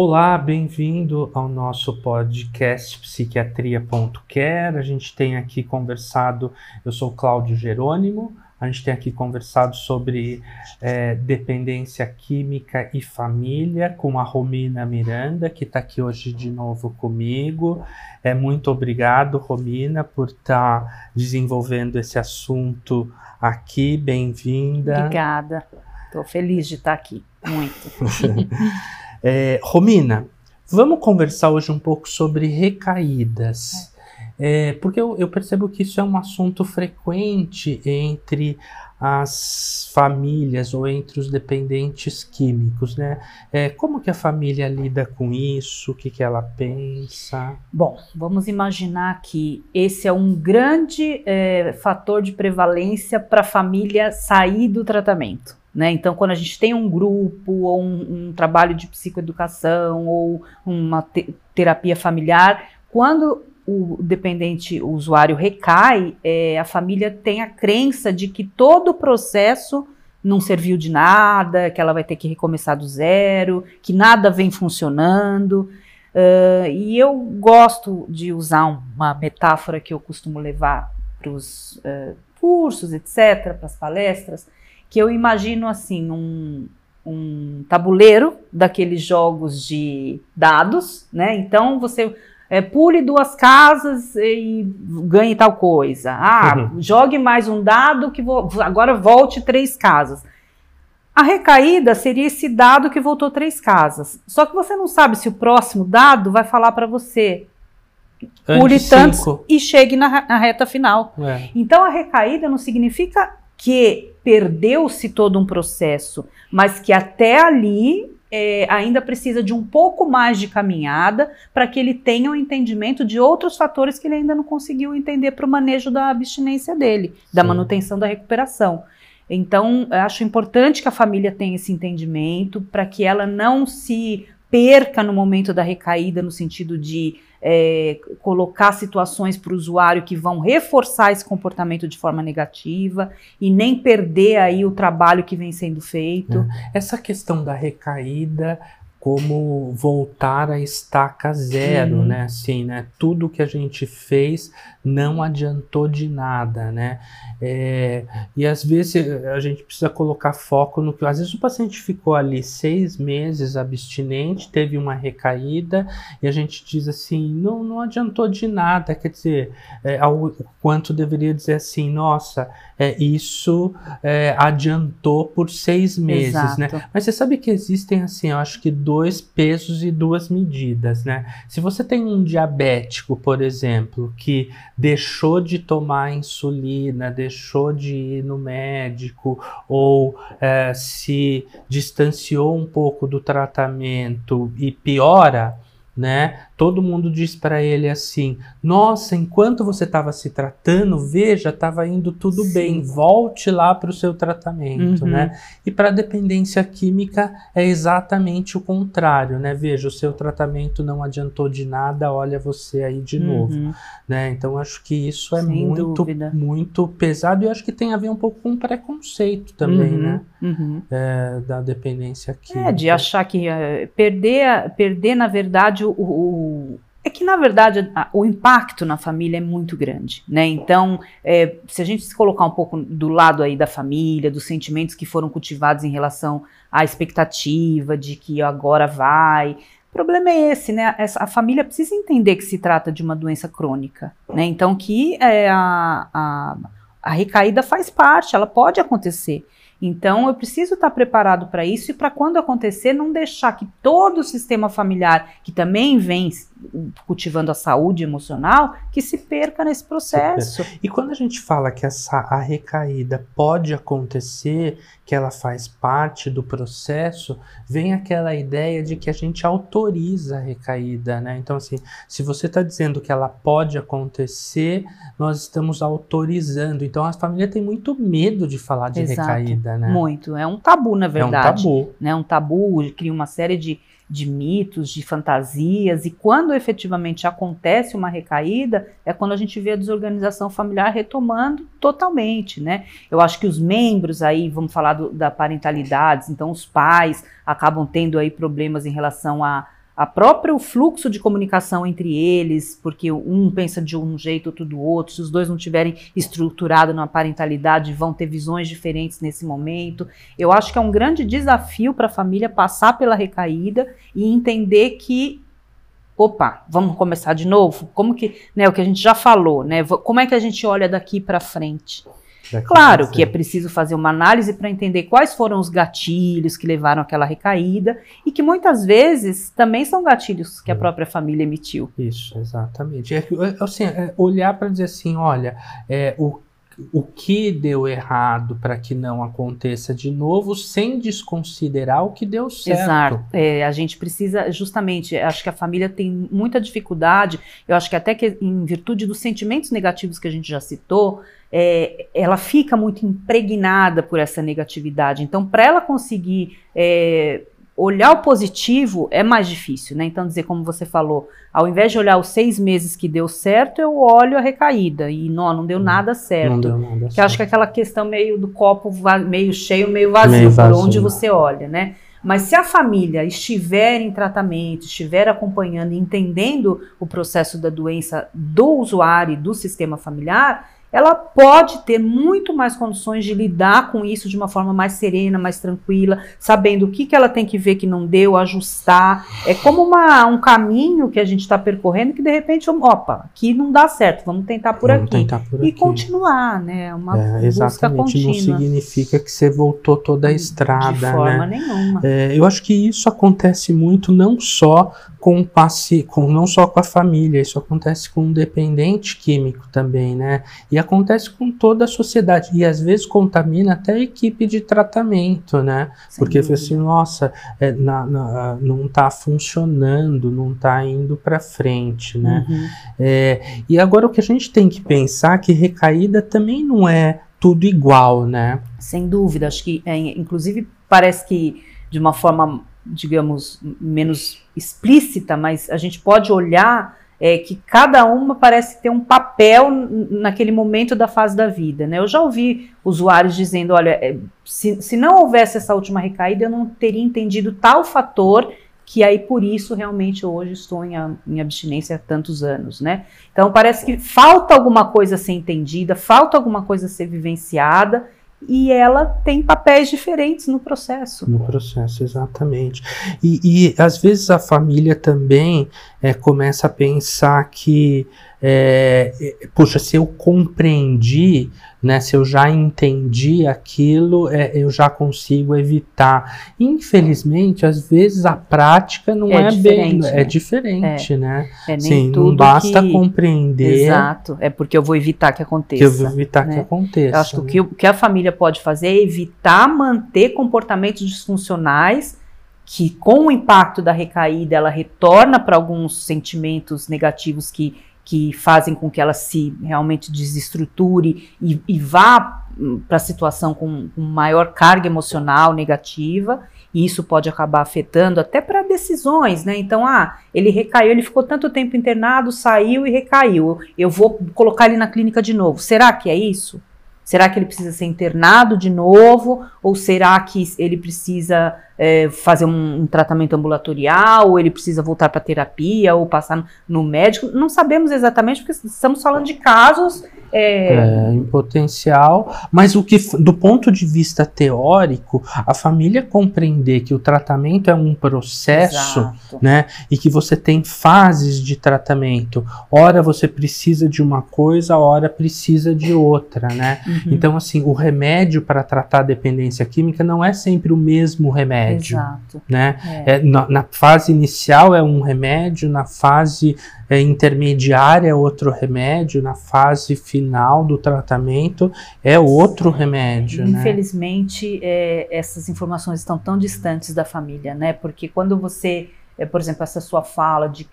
Olá, bem-vindo ao nosso podcast Psiquiatria.care. A gente tem aqui conversado, eu sou Cláudio Jerônimo, a gente tem aqui conversado sobre é, dependência química e família com a Romina Miranda, que está aqui hoje de novo comigo. É, muito obrigado, Romina, por estar tá desenvolvendo esse assunto aqui. Bem-vinda. Obrigada. Estou feliz de estar tá aqui. Muito. é, Romina, vamos conversar hoje um pouco sobre recaídas. É. Porque eu, eu, percebo que isso é um assunto frequente entre as famílias ou entre os dependentes químicos, né? É, como que a família lida com isso? O que, que ela pensa? Bom, vamos imaginar que esse é um grande é, fator de prevalência para a família sair do tratamento. Né? Então, quando a gente tem um grupo ou um, um trabalho de psicoeducação ou uma te terapia familiar, quando o dependente, o usuário recai, é, a família tem a crença de que todo o processo não serviu de nada, que ela vai ter que recomeçar do zero, que nada vem funcionando. Uh, e eu gosto de usar uma metáfora que eu costumo levar para os uh, cursos, etc., para as palestras, que eu imagino assim um, um tabuleiro daqueles jogos de dados, né? Então você é, pule duas casas e ganhe tal coisa. Ah, uhum. jogue mais um dado que vo agora volte três casas. A recaída seria esse dado que voltou três casas. Só que você não sabe se o próximo dado vai falar para você pule tantos e chegue na, na reta final. É. Então a recaída não significa que perdeu-se todo um processo, mas que até ali é, ainda precisa de um pouco mais de caminhada para que ele tenha o um entendimento de outros fatores que ele ainda não conseguiu entender para o manejo da abstinência dele, Sim. da manutenção da recuperação. Então, acho importante que a família tenha esse entendimento para que ela não se perca no momento da recaída, no sentido de é, colocar situações para o usuário que vão reforçar esse comportamento de forma negativa e nem perder aí o trabalho que vem sendo feito. É. Essa questão da recaída como voltar à estaca zero, né? Assim, né? Tudo que a gente fez não adiantou de nada, né? É, e às vezes a gente precisa colocar foco no que. Às vezes o paciente ficou ali seis meses abstinente, teve uma recaída, e a gente diz assim: não, não adiantou de nada. Quer dizer, é, ao, quanto deveria dizer assim: nossa, é, isso é, adiantou por seis meses, né? Exato. né? Mas você sabe que existem, assim, eu acho que dois pesos e duas medidas, né? Se você tem um diabético, por exemplo, que deixou de tomar insulina, deixou de ir no médico ou é, se distanciou um pouco do tratamento e piora, né? Todo mundo diz para ele assim: Nossa, enquanto você estava se tratando, veja, estava indo tudo Sim. bem, volte lá para o seu tratamento, uhum. né? E para dependência química é exatamente o contrário, né? Veja, o seu tratamento não adiantou de nada, olha você aí de uhum. novo, né? Então acho que isso é Sem muito, dúvida. muito pesado e acho que tem a ver um pouco com preconceito também, uhum. né? Uhum. É, da dependência química. É, de achar que uh, perder, perder, na verdade, o, o é que na verdade o impacto na família é muito grande, né? Então, é, se a gente se colocar um pouco do lado aí da família, dos sentimentos que foram cultivados em relação à expectativa de que agora vai, o problema é esse, né? Essa, a família precisa entender que se trata de uma doença crônica, né? Então, que é, a, a, a recaída faz parte, ela pode acontecer. Então, eu preciso estar preparado para isso e para quando acontecer, não deixar que todo o sistema familiar, que também vem cultivando a saúde emocional, que se perca nesse processo. E quando a gente fala que essa a recaída pode acontecer, que ela faz parte do processo, vem aquela ideia de que a gente autoriza a recaída, né? Então, assim, se você está dizendo que ela pode acontecer, nós estamos autorizando. Então, a família tem muito medo de falar de Exato, recaída, né? Muito. É um tabu, na verdade. É um tabu. Né? Um tabu, cria uma série de de mitos, de fantasias, e quando efetivamente acontece uma recaída, é quando a gente vê a desorganização familiar retomando totalmente, né? Eu acho que os membros aí, vamos falar do, da parentalidade, então os pais acabam tendo aí problemas em relação a a própria o fluxo de comunicação entre eles, porque um pensa de um jeito, outro do outro, se os dois não tiverem estruturado numa parentalidade, vão ter visões diferentes nesse momento. Eu acho que é um grande desafio para a família passar pela recaída e entender que opa, vamos começar de novo? Como que, né, o que a gente já falou, né? Como é que a gente olha daqui para frente? Claro que é preciso fazer uma análise para entender quais foram os gatilhos que levaram àquela recaída e que muitas vezes também são gatilhos que a própria família emitiu. Isso, exatamente. É, assim, é olhar para dizer assim, olha, é, o o que deu errado para que não aconteça de novo, sem desconsiderar o que deu certo. Exato. É, a gente precisa, justamente, acho que a família tem muita dificuldade, eu acho que até que em virtude dos sentimentos negativos que a gente já citou, é, ela fica muito impregnada por essa negatividade. Então, para ela conseguir é, olhar o positivo é mais difícil, né? Então, dizer, como você falou, ao invés de olhar os seis meses que deu certo, eu olho a recaída e não, não deu hum, nada certo. Não deu nada que certo. acho que é aquela questão meio do copo meio cheio, meio vazio, meio vazio, por onde você olha, né? Mas se a família estiver em tratamento, estiver acompanhando e entendendo o processo da doença do usuário e do sistema familiar, ela pode ter muito mais condições de lidar com isso de uma forma mais serena, mais tranquila, sabendo o que, que ela tem que ver que não deu, ajustar. É como uma, um caminho que a gente está percorrendo que de repente, opa, aqui não dá certo, vamos tentar por, vamos aqui. Tentar por e aqui. continuar, né? Uma é, exatamente, não significa que você voltou toda a estrada. De forma né? nenhuma. É, eu acho que isso acontece muito não só com o paci com não só com a família, isso acontece com o dependente químico também, né? E acontece com toda a sociedade e às vezes contamina até a equipe de tratamento, né? Sem Porque assim, nossa, é, na, na, não está funcionando, não está indo para frente, né? Uhum. É, e agora o que a gente tem que pensar é que recaída também não é tudo igual, né? Sem dúvida, acho que é, inclusive parece que de uma forma digamos, menos explícita, mas a gente pode olhar é, que cada uma parece ter um papel naquele momento da fase da vida. Né? Eu já ouvi usuários dizendo: olha, é, se, se não houvesse essa última recaída, eu não teria entendido tal fator que aí por isso realmente hoje estou em, em, abstinência há tantos anos, né? Então parece que falta alguma coisa a ser entendida, falta alguma coisa a ser vivenciada e ela tem papéis diferentes no processo. No processo, exatamente. E, e às vezes a família também é, começa a pensar que, é, é, poxa, se eu compreendi, né, se eu já entendi aquilo, é, eu já consigo evitar. Infelizmente, às vezes a prática não é, é bem, né? é diferente, né? É, nem Sim, não basta que... compreender. Exato, é porque eu vou evitar que aconteça. Que eu vou evitar né? que aconteça. Eu acho que o, que o que a família pode fazer é evitar manter comportamentos disfuncionais que com o impacto da recaída ela retorna para alguns sentimentos negativos que, que fazem com que ela se realmente desestruture e, e vá hum, para a situação com, com maior carga emocional negativa e isso pode acabar afetando até para decisões, né? Então, ah, ele recaiu, ele ficou tanto tempo internado, saiu e recaiu. Eu vou colocar ele na clínica de novo. Será que é isso? Será que ele precisa ser internado de novo? Ou será que ele precisa é, fazer um, um, tratamento ambulatorial, ou ele precisa voltar para terapia, ou passar no, médico. Não sabemos exatamente, porque estamos falando de casos. É... É, em potencial, mas o que, do ponto de vista teórico, a família compreender que o tratamento é um processo, Exato. né, e que você tem fases de tratamento. Ora você precisa de uma coisa, ora precisa de outra, né? Uhum. Então, assim, o remédio para tratar a dependência química não é sempre o mesmo remédio. Exato. Né? É. É, na, na, fase inicial é um remédio, na fase é, intermediária é outro remédio, na fase final do tratamento é outro remédio. Né? Infelizmente, né? essas informações estão tão distantes da família, né? Porque quando você é, por exemplo, essa sua fala de,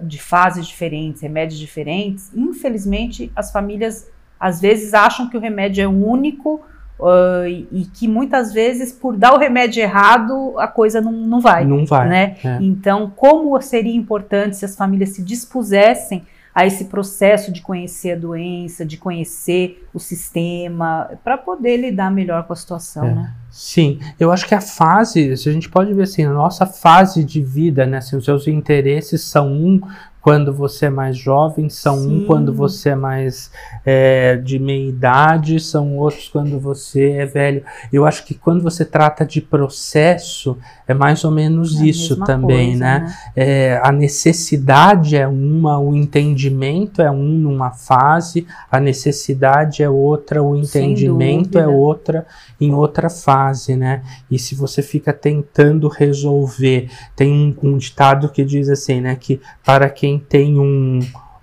de fases diferentes, remédios diferentes, infelizmente as famílias às vezes acham que o remédio é único Uh, e que muitas vezes, por dar o remédio errado, a coisa não, não vai. Não vai. Né? É. Então, como seria importante se as famílias se dispusessem a esse processo de conhecer a doença, de conhecer o sistema, para poder lidar melhor com a situação, é. né? Sim, eu acho que a fase, se a gente pode ver assim, a nossa fase de vida, né? Assim, os seus interesses são um, quando você é mais jovem, são Sim. um quando você é mais é, de meia idade, são outros quando você é velho. Eu acho que quando você trata de processo, é mais ou menos é isso também, coisa, né? né? É, a necessidade é uma, o entendimento é um numa fase, a necessidade é outra, o entendimento é outra em outra fase, né? E se você fica tentando resolver, tem um, um ditado que diz assim, né? Que para quem tem um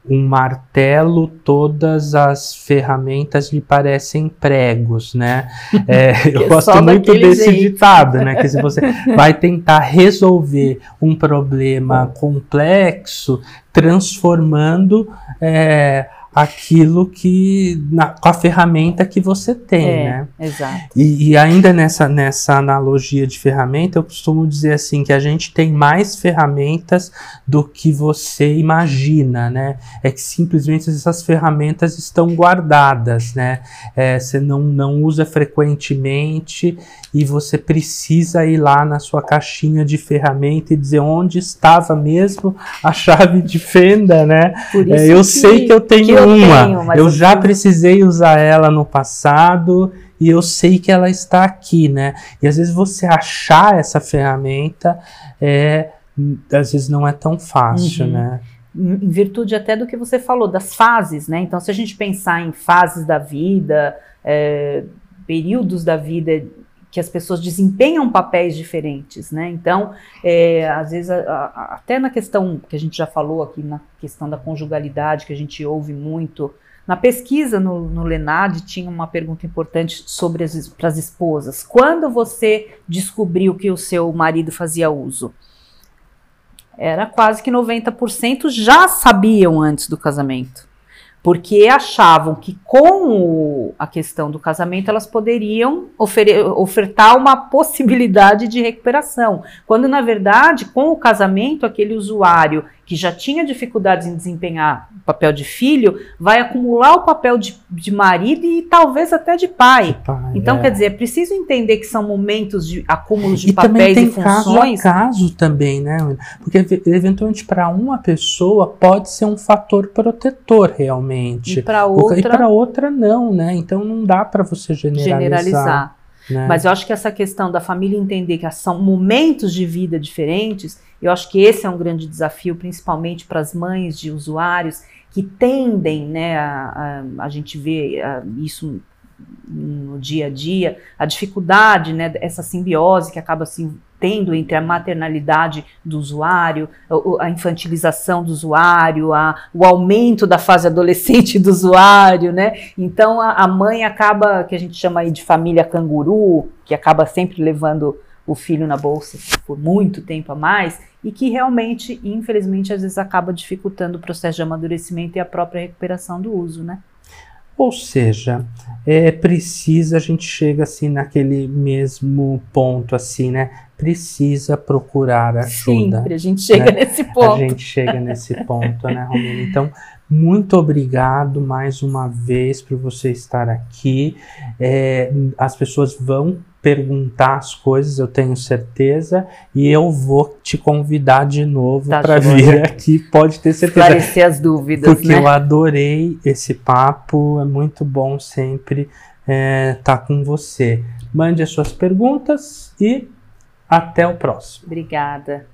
um martelo, todas as ferramentas lhe parecem pregos, né? É, eu gosto muito desse jeito. ditado, né? Que se você vai tentar resolver um problema complexo, transformando é, aquilo que na, com a ferramenta que você tem, é, né? Exato. E, e, ainda nessa, nessa analogia de ferramenta, eu costumo dizer assim que a gente tem mais ferramentas do que você imagina, né? É que simplesmente essas ferramentas estão guardadas, né? É, você não, não usa frequentemente e você precisa ir lá na sua caixinha de ferramenta e dizer onde estava mesmo a chave de fenda, né? É, eu que, sei que eu tenho que eu uma. Tenho, eu já tenho... precisei usar ela no passado e eu sei que ela está aqui, né? E às vezes você achar essa ferramenta é às vezes não é tão fácil, uhum. né? Em virtude até do que você falou, das fases, né? Então, se a gente pensar em fases da vida, é, períodos da vida que as pessoas desempenham papéis diferentes, né? Então, é, às vezes, a, a, até na questão que a gente já falou aqui, na questão da conjugalidade, que a gente ouve muito, na pesquisa no, no Lenad tinha uma pergunta importante sobre as para as esposas. Quando você descobriu que o seu marido fazia uso? Era quase que 90% já sabiam antes do casamento porque achavam que com o, a questão do casamento elas poderiam ofertar uma possibilidade de recuperação, quando na verdade com o casamento aquele usuário que já tinha dificuldades em desempenhar o papel de filho, vai acumular o papel de, de marido e talvez até de pai. De pai então, é. quer dizer, é preciso entender que são momentos de acúmulo de e papéis e funções. Caso a caso também, né? Porque eventualmente para uma pessoa pode ser um fator protetor realmente. E para outra, outra não, né? Então não dá para você generalizar. generalizar. Né? Mas eu acho que essa questão da família entender que são momentos de vida diferentes, eu acho que esse é um grande desafio, principalmente para as mães de usuários que tendem, né, a, a, a gente vê a, isso no dia a dia, a dificuldade, né, essa simbiose que acaba se tendo entre a maternalidade do usuário, a infantilização do usuário, a, o aumento da fase adolescente do usuário, né? Então a, a mãe acaba, que a gente chama aí de família canguru, que acaba sempre levando o filho na bolsa por muito tempo a mais e que realmente, infelizmente, às vezes acaba dificultando o processo de amadurecimento e a própria recuperação do uso, né? Ou seja, é precisa, a gente chega assim naquele mesmo ponto, assim, né? Precisa procurar ajuda. Sempre a gente chega né? nesse ponto. A gente chega nesse ponto, né, Romina? Então, muito obrigado mais uma vez por você estar aqui. É, as pessoas vão perguntar as coisas, eu tenho certeza, e eu vou te convidar de novo tá para vir aqui, pode ter certeza. Esclarecer as dúvidas, Porque né? eu adorei esse papo, é muito bom sempre estar é, tá com você. Mande as suas perguntas e até o próximo. Obrigada.